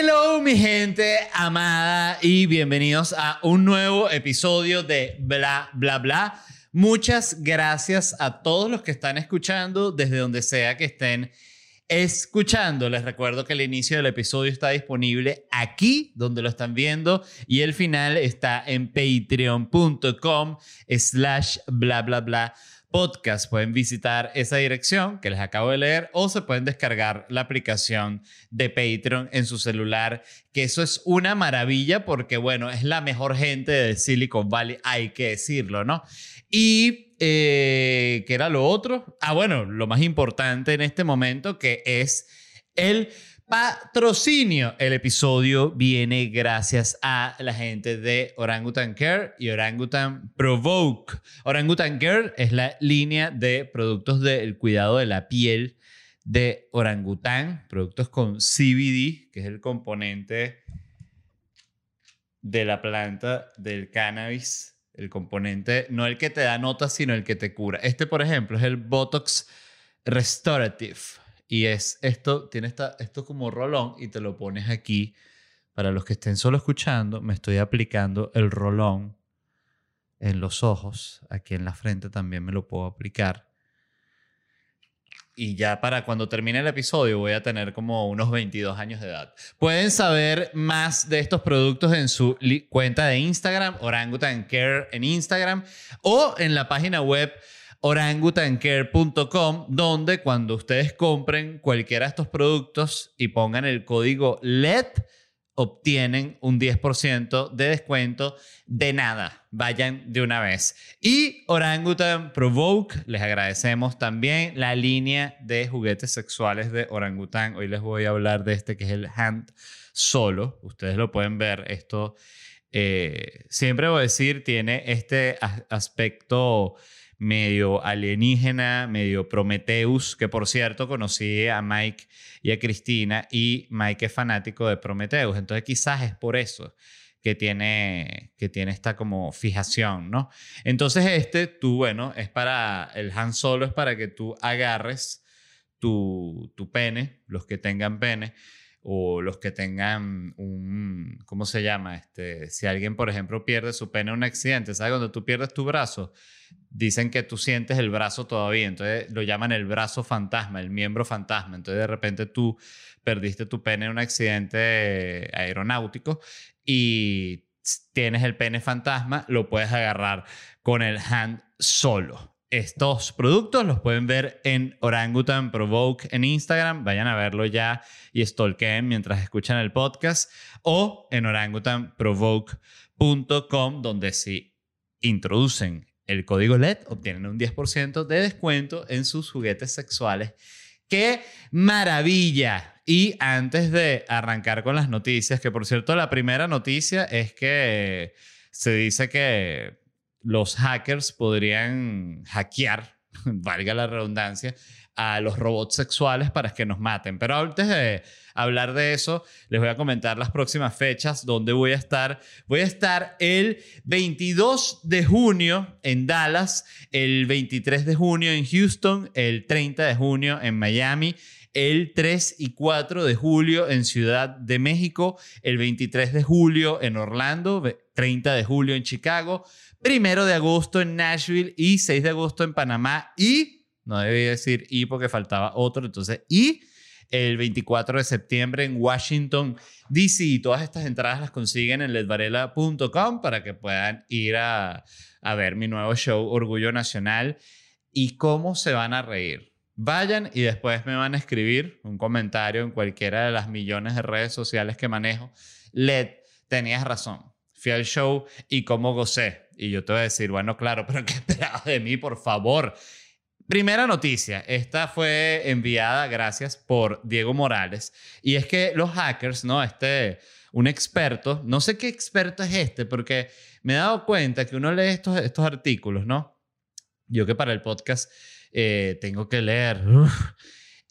Hello mi gente amada y bienvenidos a un nuevo episodio de Bla Bla Bla. Muchas gracias a todos los que están escuchando desde donde sea que estén escuchando. Les recuerdo que el inicio del episodio está disponible aquí donde lo están viendo y el final está en patreon.com slash bla bla bla podcast. Pueden visitar esa dirección que les acabo de leer o se pueden descargar la aplicación de Patreon en su celular, que eso es una maravilla porque, bueno, es la mejor gente de Silicon Valley, hay que decirlo, ¿no? Y, eh, ¿qué era lo otro? Ah, bueno, lo más importante en este momento que es el patrocinio. El episodio viene gracias a la gente de Orangutan Care y Orangutan Provoke. Orangutan Care es la línea de productos del cuidado de la piel de orangután, productos con CBD, que es el componente de la planta del cannabis, el componente, no el que te da notas, sino el que te cura. Este, por ejemplo, es el Botox Restorative y es esto, tiene esta, esto como rolón y te lo pones aquí. Para los que estén solo escuchando, me estoy aplicando el rolón en los ojos. Aquí en la frente también me lo puedo aplicar. Y ya para cuando termine el episodio voy a tener como unos 22 años de edad. Pueden saber más de estos productos en su cuenta de Instagram, Orangutan Care en Instagram, o en la página web orangutancare.com, donde cuando ustedes compren cualquiera de estos productos y pongan el código LED, obtienen un 10% de descuento de nada. Vayan de una vez. Y Orangutan Provoke, les agradecemos también la línea de juguetes sexuales de Orangutan. Hoy les voy a hablar de este que es el Hand Solo. Ustedes lo pueden ver. Esto, eh, siempre voy a decir, tiene este aspecto medio alienígena, medio Prometheus, que por cierto conocí a Mike y a Cristina y Mike es fanático de Prometheus, entonces quizás es por eso que tiene, que tiene esta como fijación, ¿no? Entonces este, tú, bueno, es para, el Han Solo es para que tú agarres tu, tu pene, los que tengan pene, o los que tengan un, ¿cómo se llama? Este, si alguien, por ejemplo, pierde su pene en un accidente, ¿sabes? Cuando tú pierdes tu brazo, dicen que tú sientes el brazo todavía, entonces lo llaman el brazo fantasma, el miembro fantasma, entonces de repente tú perdiste tu pene en un accidente aeronáutico y tienes el pene fantasma, lo puedes agarrar con el hand solo. Estos productos los pueden ver en Orangutan Provoke en Instagram. Vayan a verlo ya y stalkeen mientras escuchan el podcast. O en orangutanprovoke.com, donde si introducen el código LED obtienen un 10% de descuento en sus juguetes sexuales. ¡Qué maravilla! Y antes de arrancar con las noticias, que por cierto la primera noticia es que se dice que los hackers podrían hackear, valga la redundancia, a los robots sexuales para que nos maten. Pero antes de hablar de eso, les voy a comentar las próximas fechas donde voy a estar. Voy a estar el 22 de junio en Dallas, el 23 de junio en Houston, el 30 de junio en Miami, el 3 y 4 de julio en Ciudad de México, el 23 de julio en Orlando, 30 de julio en Chicago, 1 de agosto en Nashville y 6 de agosto en Panamá y no debía decir y porque faltaba otro, entonces y el 24 de septiembre en Washington, D.C. Todas estas entradas las consiguen en ledvarela.com para que puedan ir a, a ver mi nuevo show Orgullo Nacional y cómo se van a reír. Vayan y después me van a escribir un comentario en cualquiera de las millones de redes sociales que manejo. Led, tenías razón. Fui al show y cómo gocé. Y yo te voy a decir, bueno, claro, pero ¿qué esperabas de mí, por favor? Primera noticia, esta fue enviada gracias por Diego Morales y es que los hackers, ¿no? Este, un experto, no sé qué experto es este, porque me he dado cuenta que uno lee estos, estos artículos, ¿no? Yo que para el podcast eh, tengo que leer.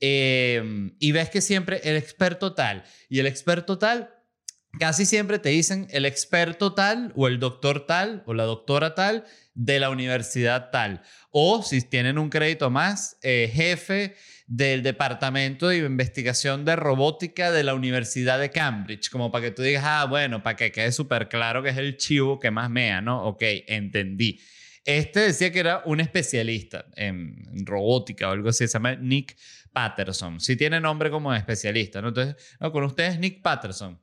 Em, y ves que siempre el experto tal y el experto tal casi siempre te dicen el experto tal o el doctor tal o la doctora tal de la universidad tal. O si tienen un crédito más, eh, jefe del Departamento de Investigación de Robótica de la Universidad de Cambridge, como para que tú digas, ah, bueno, para que quede súper claro que es el chivo que más mea, ¿no? Ok, entendí. Este decía que era un especialista en, robótica o algo así, se llama Nick Patterson. Si tiene nombre como especialista, ¿no? Entonces, con ustedes Nick Patterson.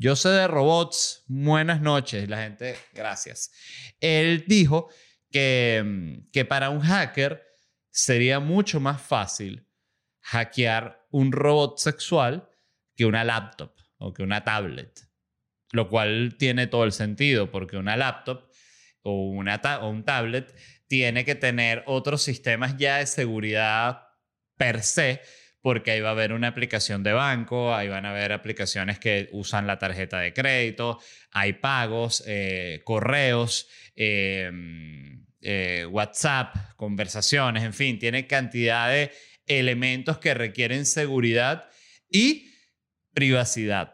Yo sé de robots, buenas noches, la gente, gracias. Él dijo que, mm, que para un hacker sería mucho más fácil hackear un robot sexual que una laptop o que una tablet. Lo cual tiene todo el sentido, porque una laptop o, un tablet tiene que tener otros sistemas ya de seguridad per se porque ahí va a haber una aplicación de banco, ahí van a haber aplicaciones que usan la tarjeta de crédito, hay pagos, eh, correos, em, eh, WhatsApp, conversaciones, en fin, tiene cantidad de elementos que requieren seguridad y privacidad.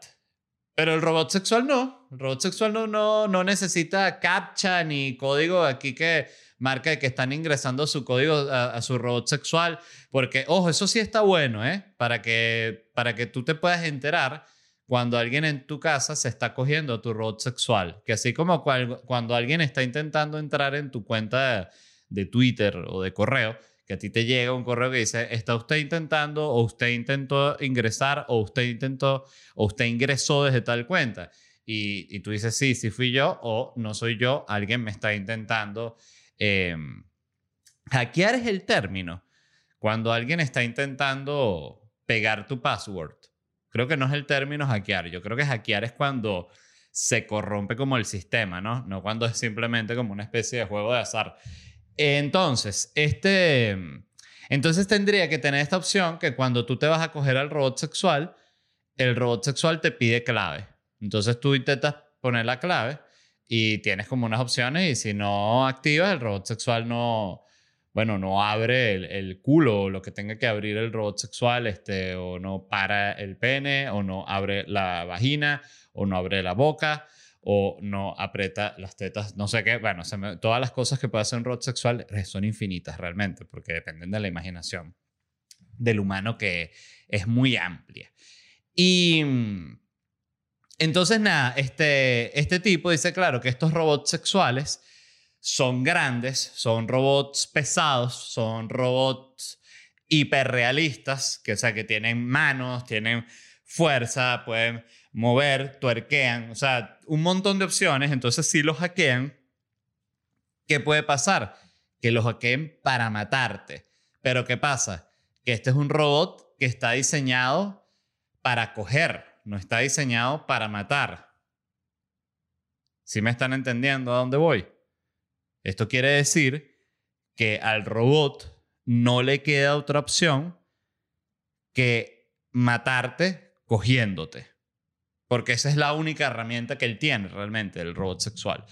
Pero el robot sexual no, el robot sexual no, no, no necesita captcha ni código aquí que marca que están ingresando su código a, su robot sexual, porque, ojo, eso sí está bueno, ¿eh? Para que, para que tú te puedas enterar cuando alguien en tu casa se está cogiendo a tu robot sexual, que así como cuando alguien está intentando entrar en tu cuenta de, Twitter o de correo, que a ti te llega un correo que dice, está usted intentando o usted intentó ingresar o usted intentó o usted ingresó desde tal cuenta. Y, tú dices, sí, sí fui yo o no soy yo, alguien me está intentando Em, hackear es el término cuando alguien está intentando pegar tu password. Creo que no es el término hackear. Yo creo que hackear es cuando se corrompe como el sistema, ¿no? No cuando es simplemente como una especie de juego de azar. Entonces, este, entonces tendría que tener esta opción que cuando tú te vas a coger al robot sexual, el robot sexual te pide clave. Entonces tú intentas poner la clave y tienes como unas opciones y si no activas el robot sexual no, bueno, no abre el, culo o lo que tenga que abrir el robot sexual, este, o no para el pene, o no abre la vagina, o no abre la boca, o no aprieta las tetas, no sé qué. Bueno, todas las cosas que puede hacer un robot sexual son infinitas realmente, porque dependen de la imaginación del humano que es muy amplia. Y entonces, nada, este, este tipo dice, claro, que estos robots sexuales son grandes, son robots pesados, son robots hiperrealistas, que, o sea, que tienen manos, tienen fuerza, pueden mover, tuerquean, o sea, un montón de opciones. Entonces, si los hackean, ¿qué puede pasar? Que los hackeen para matarte. Pero ¿qué pasa? Que este es un robot que está diseñado para coger no está diseñado para matar. ¿Sí me están entendiendo a dónde voy? Esto quiere decir que al robot no le queda otra opción que matarte cogiéndote. Porque esa es la única herramienta que él tiene realmente, el robot sexual.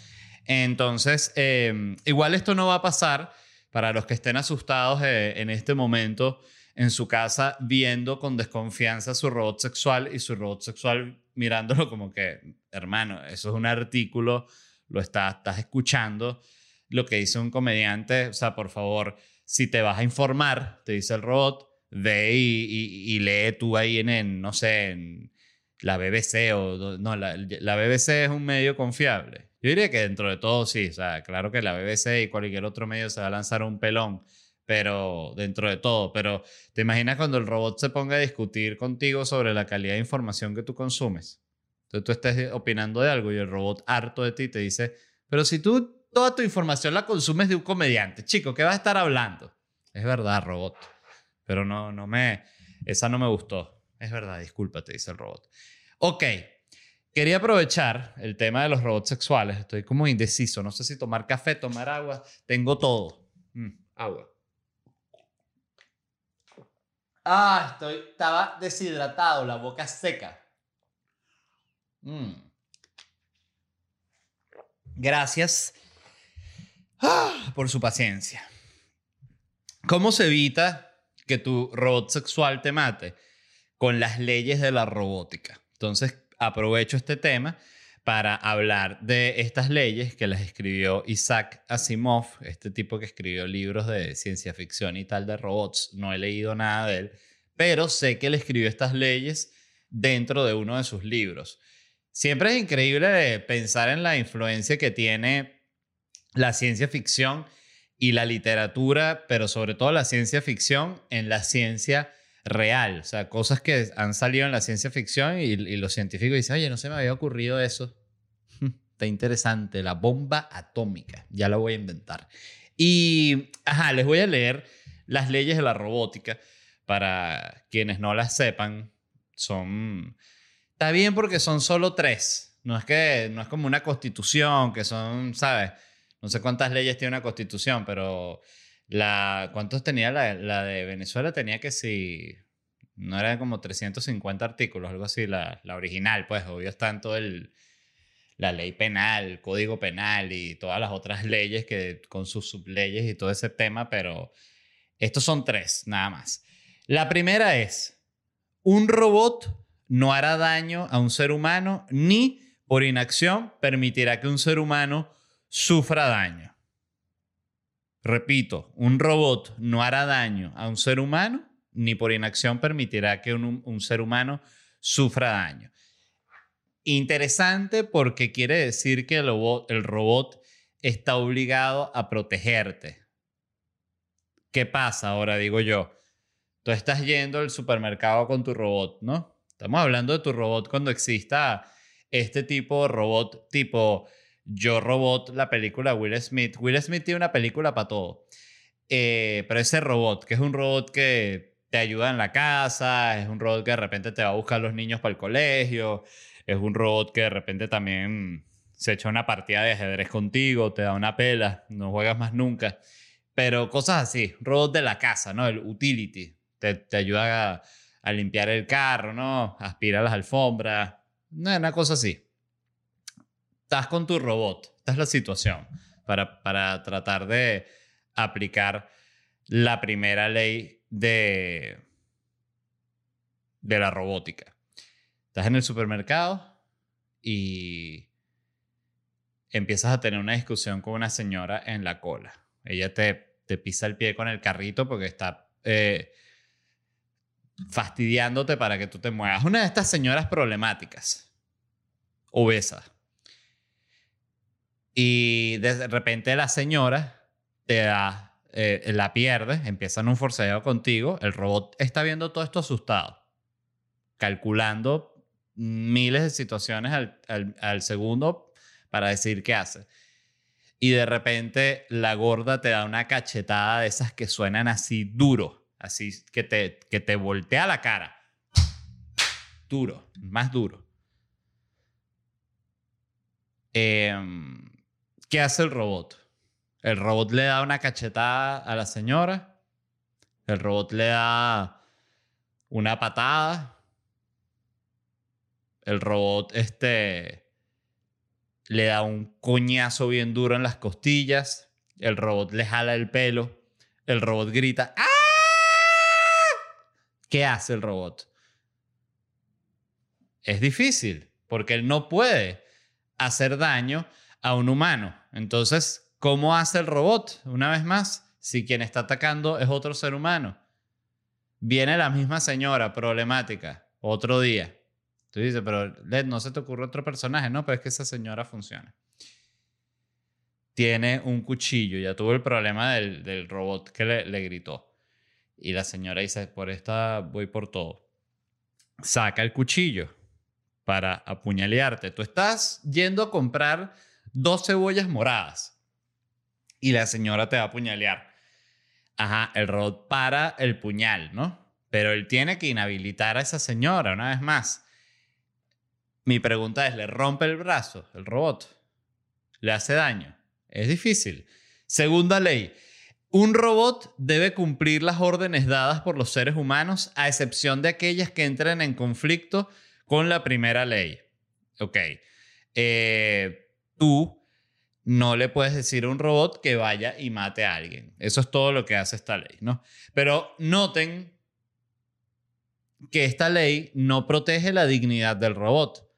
Entonces, em, igual esto no va a pasar para los que estén asustados eh, en este momento en su casa viendo con desconfianza su robot sexual y su robot sexual mirándolo como que, hermano, eso es un artículo, lo estás, estás escuchando, lo que dice un comediante, o sea, por favor, si te vas a informar, te dice el robot, ve y, lee tú ahí en, no sé, en la BBC o no, la, la BBC es un medio confiable. Yo diría que dentro de todo sí, o sea, claro que la BBC y cualquier otro medio se va a lanzar un pelón pero dentro de todo, pero ¿te imaginas cuando el robot se ponga a discutir contigo sobre la calidad de información que tú consumes? Entonces tú estés opinando de algo y el robot harto de ti te dice, pero si tú toda tu información la consumes de un comediante, chico, ¿qué vas a estar hablando? Es verdad, robot, pero no, no me, esa no me gustó. Es verdad, disculpa, te dice el robot. Ok, quería aprovechar el tema de los robots sexuales. Estoy como indeciso, no sé si tomar café, tomar agua, tengo todo. Mm, agua. Ah, estoy, estaba deshidratado, la boca seca. Mm. Gracias ah, por su paciencia. ¿Cómo se evita que tu robot sexual te mate? Con las leyes de la robótica. Entonces, aprovecho este tema para hablar de estas leyes que las escribió Isaac Asimov, este tipo que escribió libros de ciencia ficción y tal de robots. No he leído nada de él, pero sé que él escribió estas leyes dentro de uno de sus libros. Siempre es increíble pensar en la influencia que tiene la ciencia ficción y la literatura, pero sobre todo la ciencia ficción en la ciencia real. O sea, cosas que han salido en la ciencia ficción y, los científicos dicen, oye, no se me había ocurrido eso. Está interesante, la bomba atómica. Ya la voy a inventar. Y, ajá, les voy a leer las leyes de la robótica para quienes no las sepan. Son... Está bien porque son solo tres. No es que no es como una constitución, que son, ¿sabes? No sé cuántas leyes tiene una constitución, pero la, ¿cuántos tenía la, de Venezuela? Tenía que si, no era como 350 artículos, algo así, la, original, pues obvio está en todo el, la ley penal, código penal y todas las otras leyes que con sus subleyes y todo ese tema, pero estos son tres, nada más. La primera es, un robot no hará daño a un ser humano ni por inacción permitirá que un ser humano sufra daño. Repito, un robot no hará daño a un ser humano ni por inacción permitirá que un, ser humano sufra daño. Interesante porque quiere decir que el robot, el robot está obligado a protegerte. ¿Qué pasa ahora, digo yo? Tú estás yendo al supermercado con tu robot, ¿no? Estamos hablando de tu robot cuando exista este tipo de robot tipo yo Robot, la película Will Smith. Will Smith tiene una película para todo. Eh, pero ese robot, que es un robot que te ayuda en la casa, es un robot que de repente te va a buscar los niños para el colegio, es un robot que de repente también se echa una partida de ajedrez contigo, te da una pela, no juegas más nunca. Pero cosas así, robot de la casa, ¿no? El utility. Te, te ayuda a, a, limpiar el carro, ¿no? Aspira las alfombras. Una cosa así estás con tu robot. Esta es la situación para, para tratar de aplicar la primera ley de, de la robótica. Estás en el supermercado y empiezas a tener una discusión con una señora en la cola. Ella te, te pisa el pie con el carrito porque está eh, fastidiándote para que tú te muevas. Una de estas señoras problemáticas, obesas. Y de repente la señora te da, eh, la pierde, empiezan un forcejeo contigo, el robot está viendo todo esto asustado, calculando miles de situaciones al, al, segundo para decir qué hace. Y de repente la gorda te da una cachetada de esas que suenan así duro, así que te, que te voltea la cara. Duro, más duro. Eh, ¿Qué hace el robot? El robot le da una cachetada a la señora. El robot le da una patada. El robot este le da un coñazo bien duro en las costillas. El robot le jala el pelo. El robot grita. ¡Ah! ¿Qué hace el robot? Es difícil porque él no puede hacer daño a un humano. Entonces, ¿cómo hace el robot? Una vez más, si quien está atacando es otro ser humano. Viene la misma señora problemática otro día. Tú dices, pero Led, no se te ocurre otro personaje, no, pero es que esa señora funciona. Tiene un cuchillo, ya tuvo el problema del, robot que le, le gritó. Y la señora dice, por esta voy por todo. Saca el cuchillo para apuñalearte. Tú estás yendo a comprar dos cebollas moradas y la señora te va a apuñalear. Ajá, el robot para el puñal, ¿no? Pero él tiene que inhabilitar a esa señora una vez más. Mi pregunta es, ¿le rompe el brazo el robot? ¿Le hace daño? Es difícil. Segunda ley. Un robot debe cumplir las órdenes dadas por los seres humanos, a excepción de aquellas que entren en conflicto con la primera ley. Ok. Eh, tú no le puedes decir a un robot que vaya y mate a alguien. Eso es todo lo que hace esta ley, ¿no? Pero noten que esta ley no protege la dignidad del robot.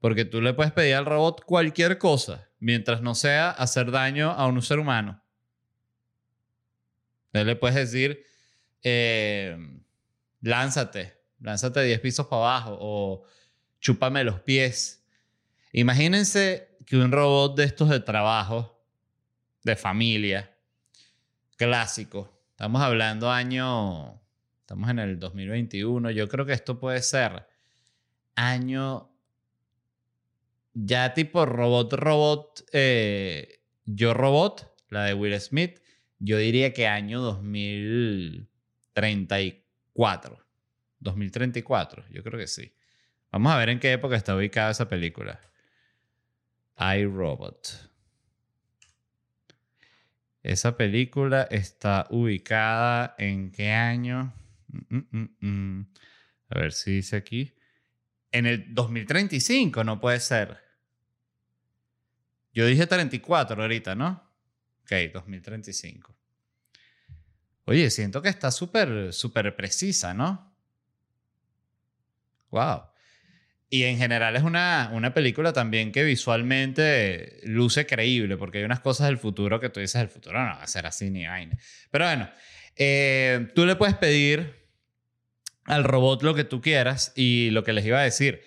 Porque tú le puedes pedir al robot cualquier cosa, mientras no sea hacer daño a un ser humano. Le puedes decir, eh, lánzate, lánzate 10 pisos para abajo o chúpame los pies. Imagínense que un robot de estos de trabajo, de familia, clásico, estamos hablando año, estamos en el 2021, yo creo que esto puede ser año ya tipo robot, robot, eh, yo robot, la de Will Smith, yo diría que año 2034. 2034, yo creo que sí. Vamos a ver en qué época está ubicada esa película. iRobot. Esa película está ubicada en qué año? Mm, mm, mm, a ver si dice aquí. En el 2035, no puede ser. Yo dije 34 ahorita, ¿no? Ok, 2035. Oye, siento que está súper, súper precisa, ¿no? Wow. Y en general es una, una película también que visualmente luce creíble, porque hay unas cosas del futuro que tú dices, el futuro no va a ser así ni vaina. Pero bueno, eh, tú le puedes pedir al robot lo que tú quieras y lo que les iba a decir,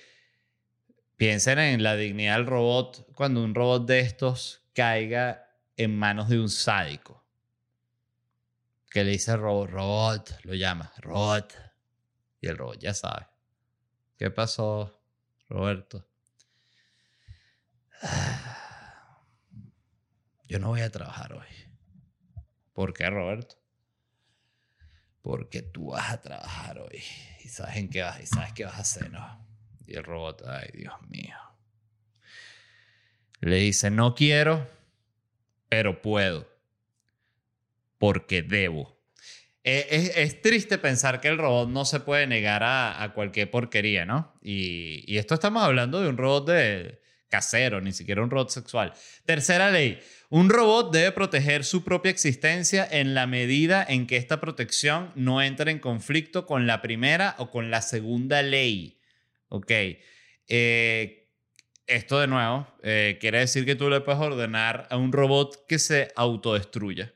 piensen en la dignidad del robot cuando un robot de estos caiga en manos de un sádico. Que le dice robot, robot, lo llama, robot. Y el robot ya sabe. ¿Qué pasó, Roberto? Yo no voy a trabajar hoy. ¿Por qué, Roberto? Porque tú vas a trabajar hoy y sabes en qué vas y sabes qué vas a hacer, ¿no? Y el robot, ay, Dios mío. Le dice, no quiero, pero puedo. Porque debo. Eh, es, triste pensar que el robot no se puede negar a, cualquier porquería, ¿no? Y, y, esto estamos hablando de un robot de casero, ni siquiera un robot sexual. Tercera ley. Un robot debe proteger su propia existencia en la medida en que esta protección no entre en conflicto con la primera o con la segunda ley. Ok. Eh, esto de nuevo eh, quiere decir que tú le puedes ordenar a un robot que se autodestruya.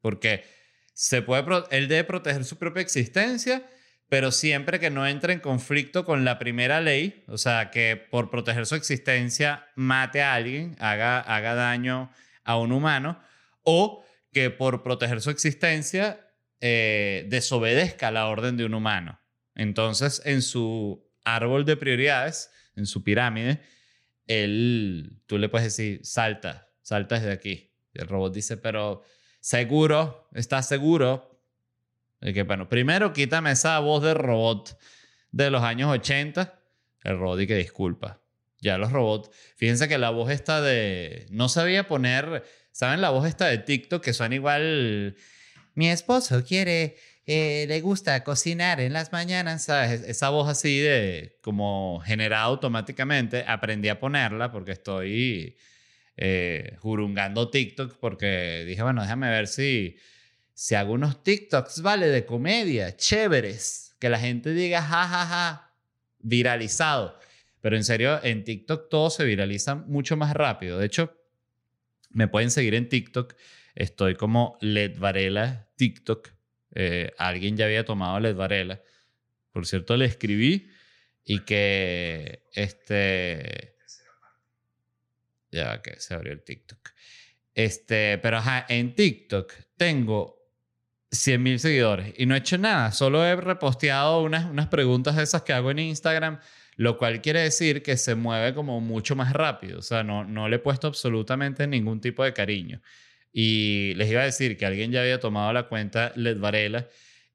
Porque se puede, él debe proteger su propia existencia, pero siempre que no entre en conflicto con la primera ley, o sea, que por proteger su existencia mate a alguien, haga, haga daño a un humano, o que por proteger su existencia eh, desobedezca la orden de un humano. Entonces, en su árbol de prioridades, en su pirámide, él, tú le puedes decir, salta, salta desde aquí. El robot dice, pero seguro, ¿estás seguro? Y que, bueno, primero quítame esa voz de robot de los años 80. El robot y que disculpa. Ya los robots, fíjense que la voz está de, no sabía poner, ¿saben la voz esta de TikTok que suena igual? Mi esposo quiere eh, le gusta cocinar en las mañanas, ¿sabes? Esa voz así de como generada automáticamente, aprendí a ponerla porque estoy eh, jurungando TikTok porque dije, bueno, déjame ver si, si hago unos TikToks, ¿vale? De comedia, chéveres, que la gente diga, ja, ja, ja, viralizado. Pero en serio, en TikTok todo se viraliza mucho más rápido. De hecho, me pueden seguir en TikTok. Estoy como Led Varela TikTok eh, alguien ya había tomado Led Varela. Por cierto, le escribí y que este... Ya que se abrió el TikTok. Este, pero ajá, en TikTok tengo 100 mil seguidores y no he hecho nada, solo he reposteado unas, unas preguntas de esas que hago en Instagram, lo cual quiere decir que se mueve como mucho más rápido, o sea, no, no le he puesto absolutamente ningún tipo de cariño. Y les iba a decir que alguien ya había tomado la cuenta Led Varela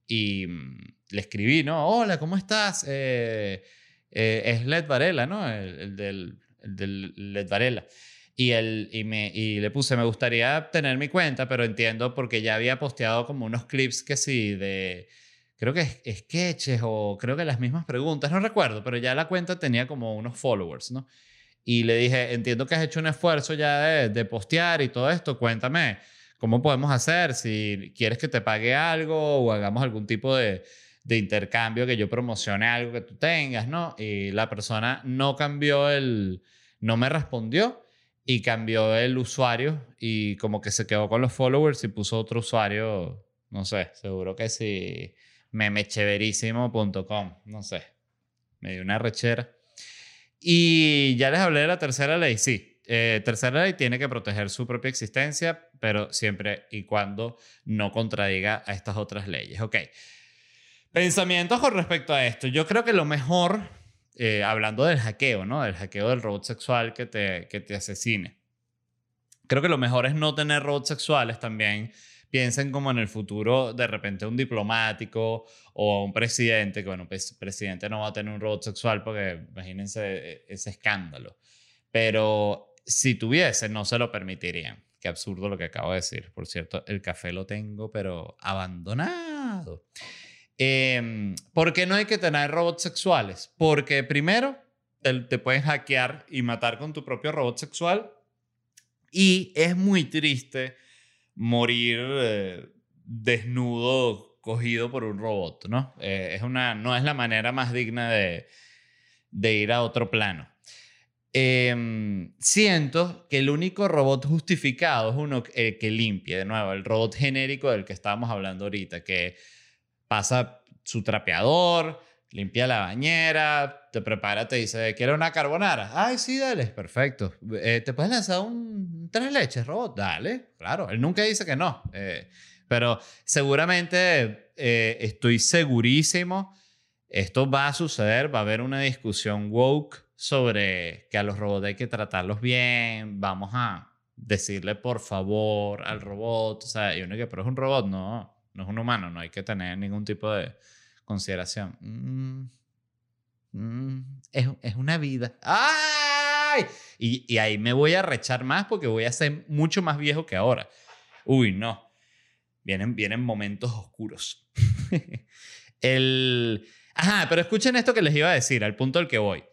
y mm, le escribí, ¿no? Hola, ¿cómo estás? Eh, eh, es Led Varela, ¿no? El del Led Varela. Y, el, y, me, y le puse, me gustaría tener mi cuenta, pero entiendo porque ya había posteado como unos clips que sí, de, creo que sketches o creo que las mismas preguntas, no recuerdo, pero ya la cuenta tenía como unos followers, ¿no? y le dije, entiendo que has hecho un esfuerzo ya de, postear y todo esto, cuéntame cómo podemos hacer, si quieres que te pague algo o hagamos algún tipo de, de intercambio que yo promocione algo que tú tengas, ¿no? Y la persona no cambió el, no me respondió y cambió el usuario y como que se quedó con los followers y puso otro usuario, no sé, seguro que sí, memecheverísimo.com, no sé, me dio una rechera. Y ya les hablé de la tercera ley, sí. Eh, tercera ley tiene que proteger su propia existencia, pero siempre y cuando no contradiga a estas otras leyes. Ok. Pensamientos con respecto a esto. Yo creo que lo mejor, eh, hablando del hackeo, ¿no? Del hackeo del robot sexual que te, que te asesine. Creo que lo mejor es no tener robots sexuales también piensen como en el futuro, de repente un diplomático o un presidente, que bueno, pues presidente no va a tener un robot sexual porque imagínense e, ese escándalo. Pero si tuviese, no se lo permitirían. Qué absurdo lo que acabo de decir. Por cierto, el café lo tengo, pero abandonado. Eh, ¿Por qué no hay que tener robots sexuales? Porque primero, te, te pueden hackear y matar con tu propio robot sexual. Y es muy triste morir eh, desnudo cogido por un robot, ¿no? Eh, es una, no es la manera más digna de, de ir a otro plano. Em, siento que el único robot justificado es uno que limpie, de nuevo, el robot genérico del que estábamos hablando ahorita, que pasa su trapeador, limpia la bañera, te prepara, te dice, ¿quiere una carbonara? Ay, sí, dale, perfecto. Eh, ¿Te puedes lanzar un tres leches, robot? Dale, claro. Él nunca dice que no. Eh, pero seguramente eh, estoy segurísimo, esto va a suceder, va a haber una discusión woke sobre que a los robots hay que tratarlos bien, vamos a decirle por favor al robot, o sea, y uno que, pero es un robot, no, no es un humano, no hay que tener ningún tipo de consideración. Mm, mm, es, es, una vida. ¡Ay! Y, y, ahí me voy a rechar más porque voy a ser mucho más viejo que ahora. Uy, no. Vienen, vienen momentos oscuros. El... Ajá, pero escuchen esto que les iba a decir, al punto al que voy.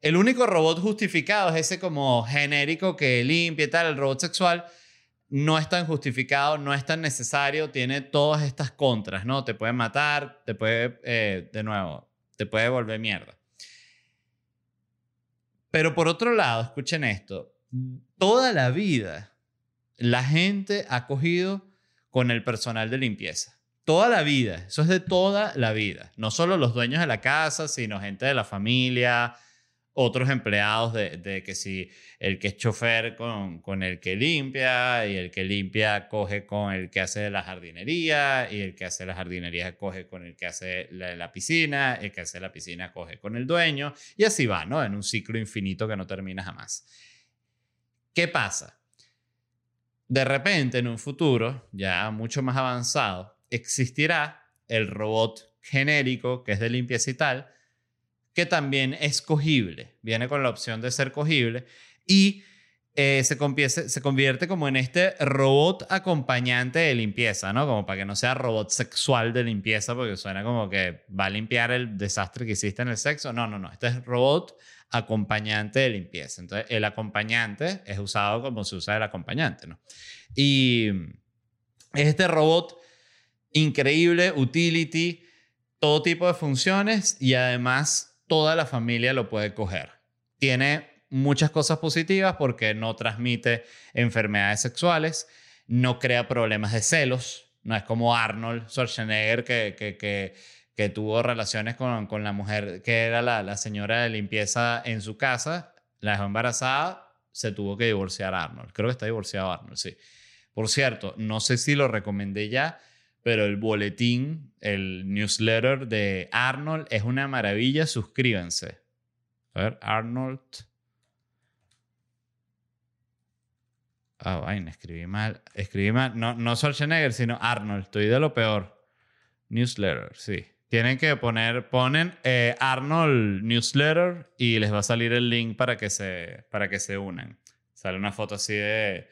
El único robot justificado es ese como genérico que limpia y tal, el robot sexual no es tan justificado, no es tan necesario, tiene todas estas contras, ¿no? Te puede matar, te puede, eh, de nuevo, te puede volver mierda. Pero por otro lado, escuchen esto, toda la vida la gente ha cogido con el personal de limpieza. Toda la vida, eso es de toda la vida. No solo los dueños de la casa, sino gente de la familia, otros empleados de, que si el que es chofer con, con, el que limpia y el que limpia coge con el que hace la jardinería y el que hace la jardinería coge con el que hace la, la, piscina, el que hace la piscina coge con el dueño y así va, ¿no? En un ciclo infinito que no termina jamás. ¿Qué pasa? De repente, en un futuro ya mucho más avanzado, existirá el robot genérico que es de limpieza y tal, que también es cogible, viene con la opción de ser cogible y eh, se, se, convierte como en este robot acompañante de limpieza, ¿no? Como para que no sea robot sexual de limpieza, porque suena como que va a limpiar el desastre que hiciste en el sexo. No, no, no. Este es robot acompañante de limpieza. Entonces, el acompañante es usado como se usa el acompañante, ¿no? Y es este robot increíble, utility, todo tipo de funciones y además toda la familia lo puede coger. Tiene muchas cosas positivas porque no transmite enfermedades sexuales, no crea problemas de celos, no es como Arnold Schwarzenegger que, que, que, tuvo relaciones con, con, la mujer que era la, la, señora de limpieza en su casa, la dejó embarazada, se tuvo que divorciar Arnold. Creo que está divorciado Arnold, sí. Por cierto, no sé si lo recomendé ya, pero el boletín, el newsletter de Arnold es una maravilla. Suscríbanse. A ver, Arnold. Ah, vaina, escribí mal. Escribí mal. No, no Schwarzenegger, sino Arnold. Estoy de lo peor. Newsletter, sí. Tienen que poner, ponen eh, Arnold Newsletter y les va a salir el link para que se, para que se unan. Sale una foto así de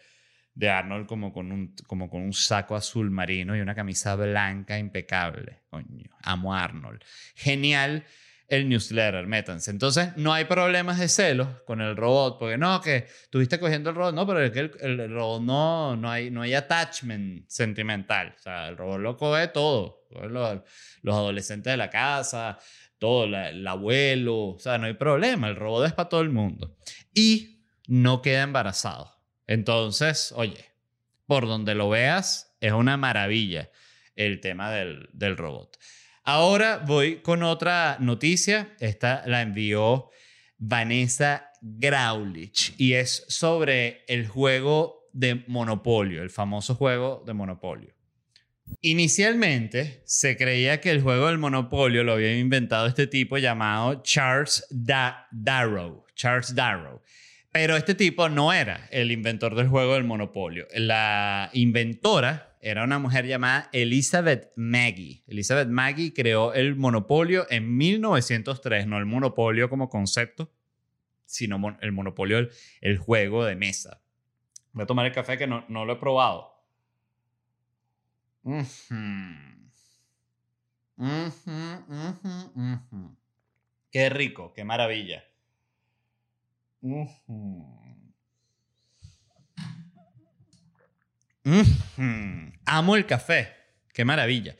de Arnold como con, un, como con un saco azul marino y una camisa blanca impecable. Coño, amo a Arnold. Genial. el newsletter, métanse. Entonces, no hay problemas de celos con el robot, porque no, que estuviste cogiendo el robot, no, pero es que el, robot no, no, hay, no hay attachment sentimental. O sea, el robot lo coge todo. Los, los adolescentes de la casa, todo, el abuelo, o sea, no hay problema, el robot es para todo el mundo. Y no queda embarazado. Entonces, oye, por donde lo veas, es una maravilla el tema del, del robot. Ahora voy con otra noticia. Esta la envió Vanessa Graulich y es sobre el juego de Monopolio, el famoso juego de Monopolio. Inicialmente se creía que el juego del Monopolio lo había inventado este tipo llamado Charles Darrow. Charles Darrow. Pero este tipo no era el inventor del juego del Monopolio. La inventora era una mujer llamada Elizabeth Maggie. Elizabeth Maggie creó el monopolio en 1903, no el monopolio como concepto, sino el monopolio, el, juego de mesa. Voy a tomar el café que no, lo he probado. Qué rico, qué maravilla. Amo el café. Qué maravilla.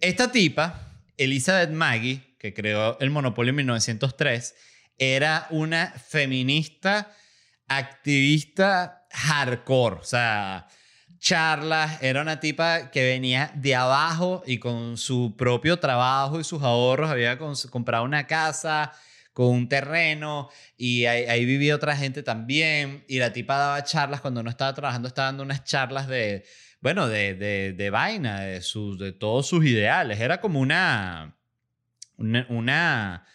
Esta tipa, Elizabeth Maggie, que creó el monopolio en 1903, era una feminista activista hardcore. O sea, charlas, era una tipa que venía de abajo y con su propio trabajo y sus ahorros había comprado una casa, con un terreno y ahí, vivía otra gente también y la tipa daba charlas cuando no estaba trabajando, estaba dando unas charlas de, bueno, de, de, de vaina, de, sus, de todos sus ideales. Era como una, una,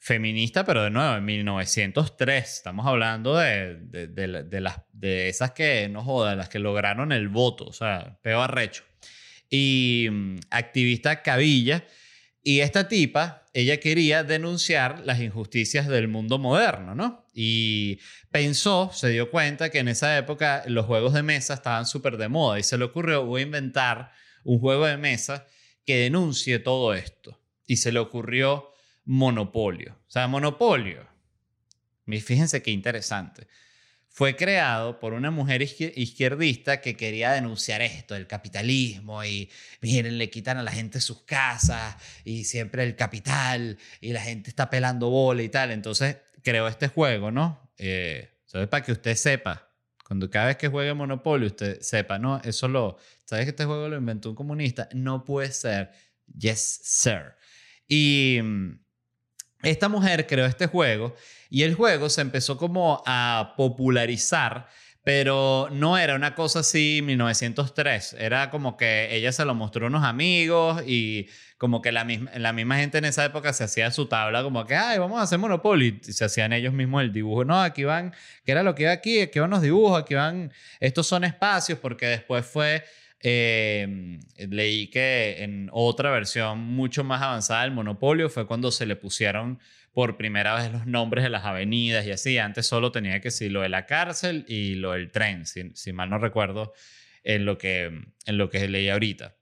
feminista, pero de nuevo, en 1903. Estamos hablando de, de, las, de esas que, no jodan, las que lograron el voto, o sea, peo arrecho. Y mm, activista cabilla. Y esta tipa ella quería denunciar las injusticias del mundo moderno, ¿no? Y pensó, se dio cuenta que en esa época los juegos de mesa estaban súper de moda y se le ocurrió, voy a inventar un juego de mesa que denuncie todo esto. Y se le ocurrió Monopolio. O sea, Monopolio. Fíjense qué interesante fue creado por una mujer izquierdista que quería denunciar esto, el capitalismo, y miren, le quitan a la gente sus casas, y siempre el capital, y la gente está pelando bola y tal. Entonces creó este juego, ¿no? Eh, Para que usted sepa, cuando cada vez que juegue Monopoly, usted sepa, ¿no? Eso lo, ¿sabes que este juego lo inventó un comunista? No puede ser. Yes, sir. Y mm, esta mujer creó este juego y el juego se empezó como a popularizar, pero no era una cosa así 1903. Era como que ella se lo mostró a unos amigos y como que la misma, la misma gente en esa época se hacía su tabla como que, ay, vamos a hacer Monopoly. Y se hacían ellos mismos el dibujo. No, aquí van, ¿qué era lo que iba aquí? Aquí van los dibujos, aquí van, estos son espacios, porque después fue... Eh, leí que en otra versión mucho más avanzada del Monopolio fue cuando se le pusieron por primera vez los nombres de las avenidas y así. Antes solo tenía que decir lo de la cárcel y lo del tren, si, mal no recuerdo en lo, que, en lo que leí ahorita.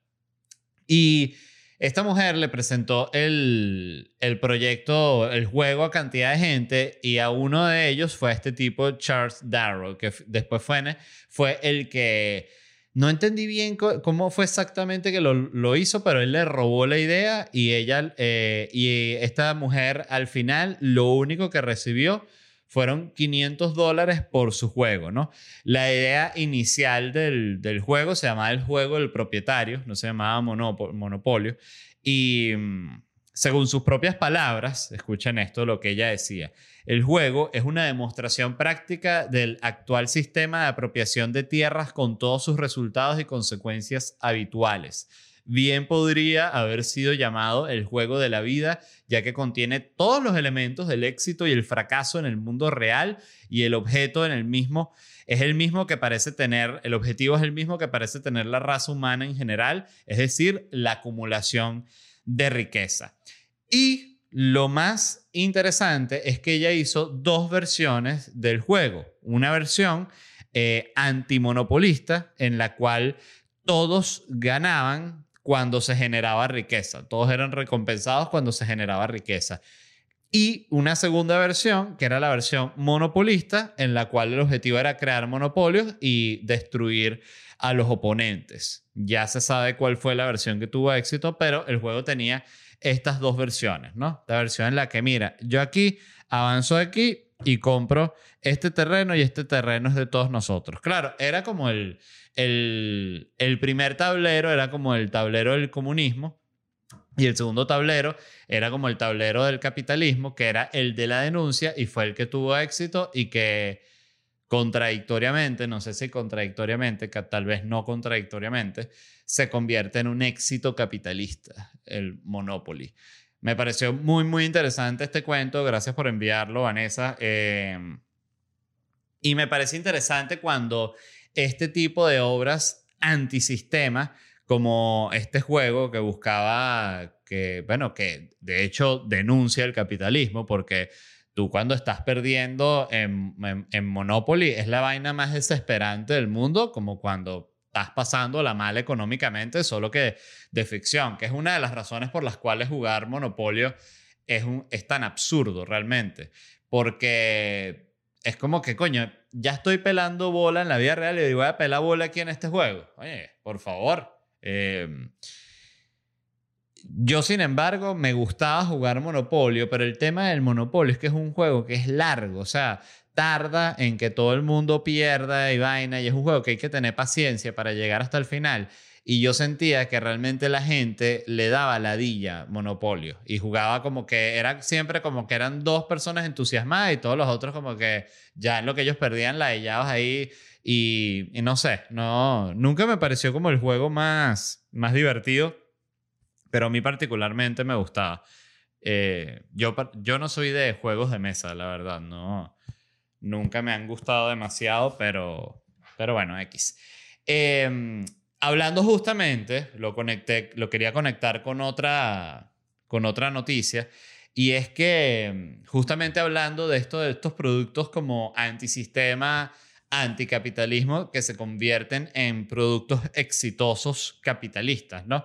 Y esta mujer le presentó el, el proyecto, el juego a cantidad de gente y a uno de ellos fue este tipo, Charles Darrow, que después fue, fue el que no entendí bien cómo fue exactamente que lo, hizo, pero él le robó la idea y ella eh, y esta mujer al final lo único que recibió fueron 500 dólares por su juego, ¿no? La idea inicial del, del, juego se llamaba el juego del propietario, no se llamaba Monopolio, y mm, según sus propias palabras, escuchen esto, lo que ella decía, el juego es una demostración práctica del actual sistema de apropiación de tierras con todos sus resultados y consecuencias habituales. Bien podría haber sido llamado el juego de la vida, ya que contiene todos los elementos del éxito y el fracaso en el mundo real y el objeto en el mismo es el mismo que parece tener, el objetivo es el mismo que parece tener la raza humana en general, es decir, la acumulación de riqueza. Y lo más interesante es que ella hizo dos versiones del juego. Una versión eh, antimonopolista en la cual todos ganaban cuando se generaba riqueza. Todos eran recompensados cuando se generaba riqueza. y una segunda versión, que era la versión monopolista, en la cual el objetivo era crear monopolios y destruir a los oponentes. Ya se sabe cuál fue la versión que tuvo éxito, pero el juego tenía estas dos versiones, ¿no? La versión en la que, mira, yo aquí avanzo aquí y compro este terreno y este terreno es de todos nosotros. Claro, era como el, el, el primer tablero, era como el tablero del comunismo y el segundo tablero era como el tablero del capitalismo, que era el de la denuncia y fue el que tuvo éxito y que contradictoriamente, no sé si contradictoriamente, tal vez no contradictoriamente, se convierte en un éxito capitalista, el Monopoly. Me pareció muy, muy interesante este cuento. Gracias por enviarlo, Vanessa. Em, y me parece interesante cuando este tipo de obras antisistema como este juego que buscaba que, bueno, que de hecho denuncia el capitalismo, porque tú cuando estás perdiendo en, Monopoly es la vaina más desesperante del mundo, como cuando estás pasando la mal económicamente, solo que de ficción, que es una de las razones por las cuales jugar Monopolio es tan absurdo realmente, porque es como que, coño, ya estoy pelando bola en la vida real y voy a pelar bola aquí en este juego. Oye, por favor, Em, yo, sin embargo, me gustaba jugar Monopolio, pero el tema del Monopolio es que es un juego que es largo, o sea, tarda en que todo el mundo pierda y vaina, y es un juego que hay que tener paciencia para llegar hasta el final. Y yo sentía que realmente la gente le daba ladilla Monopolio y jugaba como que era siempre como que eran dos personas entusiasmadas y todos los otros como que ya lo que ellos perdían ladillados ahí y, no sé, no, nunca me pareció como el juego más, más divertido, pero a mí particularmente me gustaba. Eh, yo, yo no soy de juegos de mesa, la verdad, no. Nunca me han gustado demasiado, pero, pero bueno, X. Em, hablando justamente, lo, conecté, lo quería conectar con otra, con otra noticia, y es que justamente hablando de esto, de estos productos como antisistema, anticapitalismo que se convierten en productos exitosos capitalistas, ¿no?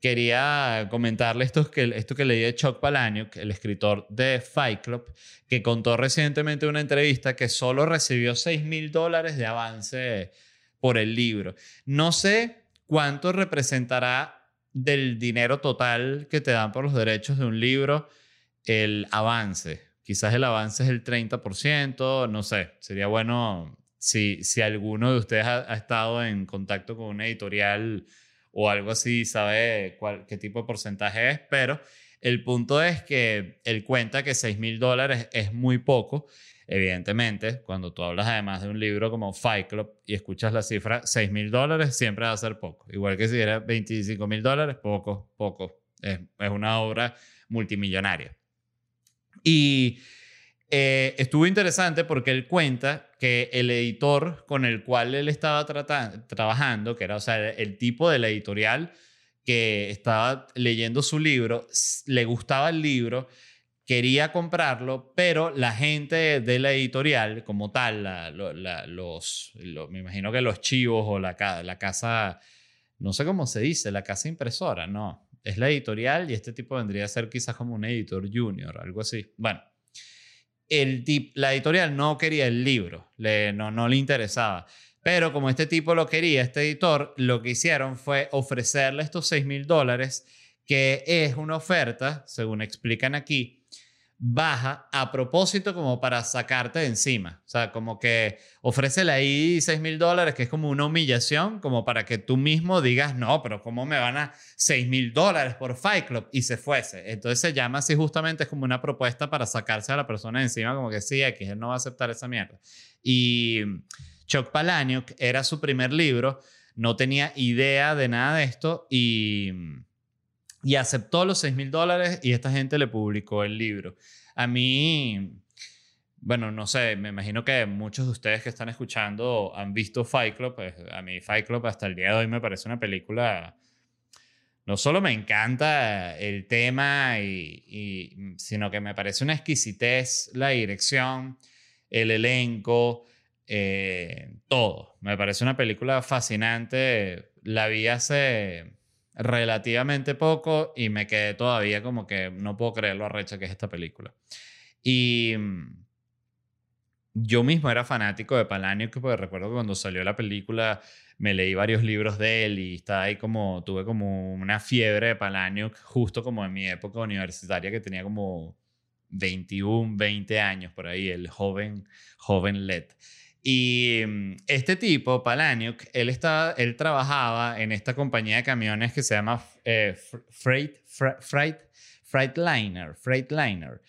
Quería comentarle esto que, esto que leí de Chuck Palahniuk, el escritor de Fight Club, que contó recientemente en una entrevista que solo recibió 6 mil dólares de avance por el libro. No sé cuánto representará del dinero total que te dan por los derechos de un libro el avance. Quizás el avance es el 30%, no sé, sería bueno si, si alguno de ustedes ha, estado en contacto con una editorial o algo así, sabe cuál, qué tipo de porcentaje es, pero el punto es que él cuenta que 6 mil dólares es muy poco. Evidentemente, cuando tú hablas además de un libro como Fight Club y escuchas la cifra 6 mil dólares, siempre va a ser poco. Igual que si era 25 mil dólares, poco, poco. Es, es una obra multimillonaria. Y eh, estuvo interesante porque él cuenta que el editor con el cual él estaba trabajando, que era o sea, el tipo de la editorial que estaba leyendo su libro, le gustaba el libro, quería comprarlo, pero la gente de la editorial como tal, los, me imagino que los chivos o la, la casa, no sé cómo se dice, la casa impresora, no, es la editorial y este tipo vendría a ser quizás como un editor junior, algo así. Bueno el la editorial no quería el libro, no, no le interesaba. Pero como este tipo lo quería, este editor, lo que hicieron fue ofrecerle estos 6 mil dólares, que es una oferta, según explican aquí, baja a propósito como para sacarte de encima. O sea, como que ofrécele ahí 6 mil dólares, que es como una humillación, como para que tú mismo digas, no, pero ¿cómo me van a 6 mil dólares por Fight Club? Y se fuese. Entonces se llama así justamente, es como una propuesta para sacarse a la persona de encima, como que sí, X, él no va a aceptar esa mierda. Y Chuck Palahniuk era su primer libro, no tenía idea de nada de esto y y aceptó los 6 mil dólares y esta gente le publicó el libro. A mí, bueno, no sé, me imagino que muchos de ustedes que están escuchando han visto Fight Club. Pues, a mí Fight Club hasta el día de hoy me parece una película... No solo me encanta el tema, y, sino que me parece una exquisitez la dirección, el elenco, eh, todo. Me parece una película fascinante. La vi hace relativamente poco y me quedé todavía como que no puedo creer lo arrecha que es esta película. Y mm, yo mismo era fanático de Palaniuk porque recuerdo que cuando salió la película me leí varios libros de él y estaba ahí como, tuve como una fiebre de Palaniuk justo como en mi época universitaria que tenía como 21, 20 años por ahí, el joven, joven LED. Y mm, este tipo, Palaniuk, él, estaba, él trabajaba en esta compañía de camiones que se llama eh, Freight, Freight, Freightliner, Freightliner.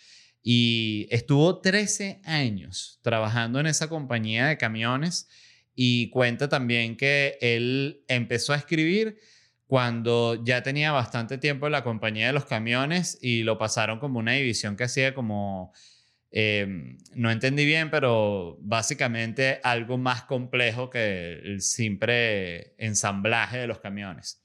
Y estuvo 13 años trabajando en esa compañía de camiones y cuenta también que él empezó a escribir cuando ya tenía bastante tiempo en la compañía de los camiones y lo pasaron como una división que hacía como, eh, no entendí bien, pero básicamente algo más complejo que el simple ensamblaje de los camiones.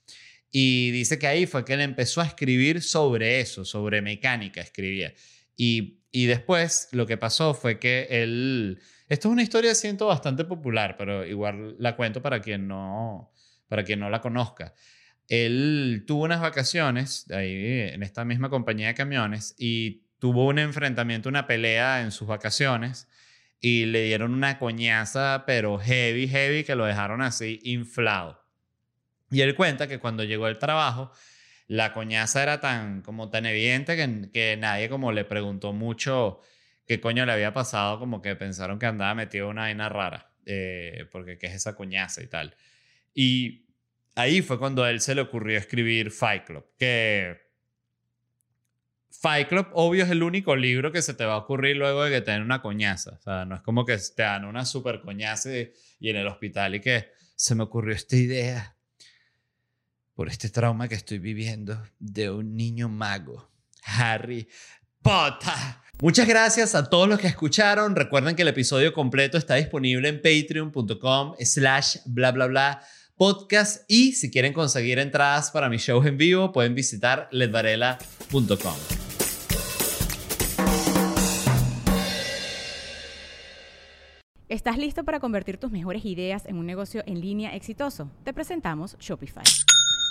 Y dice que ahí fue que él empezó a escribir sobre eso, sobre mecánica, escribía. Y, y después lo que pasó fue que él... Esto es una historia, siento, bastante popular, pero igual la cuento para quien no, para quien no la conozca él tuvo unas vacaciones ahí en esta misma compañía de camiones y tuvo un enfrentamiento, una pelea en sus vacaciones y le dieron una coñaza, pero heavy, heavy, que lo dejaron así inflado. Y él cuenta que cuando llegó el trabajo, la coñaza era tan, como tan evidente que, que nadie como le preguntó mucho qué coño le había pasado, como que pensaron que andaba metido en una vaina rara, eh, porque qué es esa coñaza y tal. Y ahí fue cuando él se le ocurrió escribir Fight Club, que Fight Club, obvio, es el único libro que se te va a ocurrir luego de que te den una coñaza. O sea, no es como que te dan una super coñaza y, en el hospital y que se me ocurrió esta idea por este trauma que estoy viviendo de un niño mago, Harry Potter. Muchas gracias a todos los que escucharon. Recuerden que el episodio completo está disponible en patreon.com slash bla bla bla podcast y si quieren conseguir entradas para mis shows en vivo pueden visitar ledvarela.com. ¿Estás listo para convertir tus mejores ideas en un negocio en línea exitoso? Te presentamos Shopify.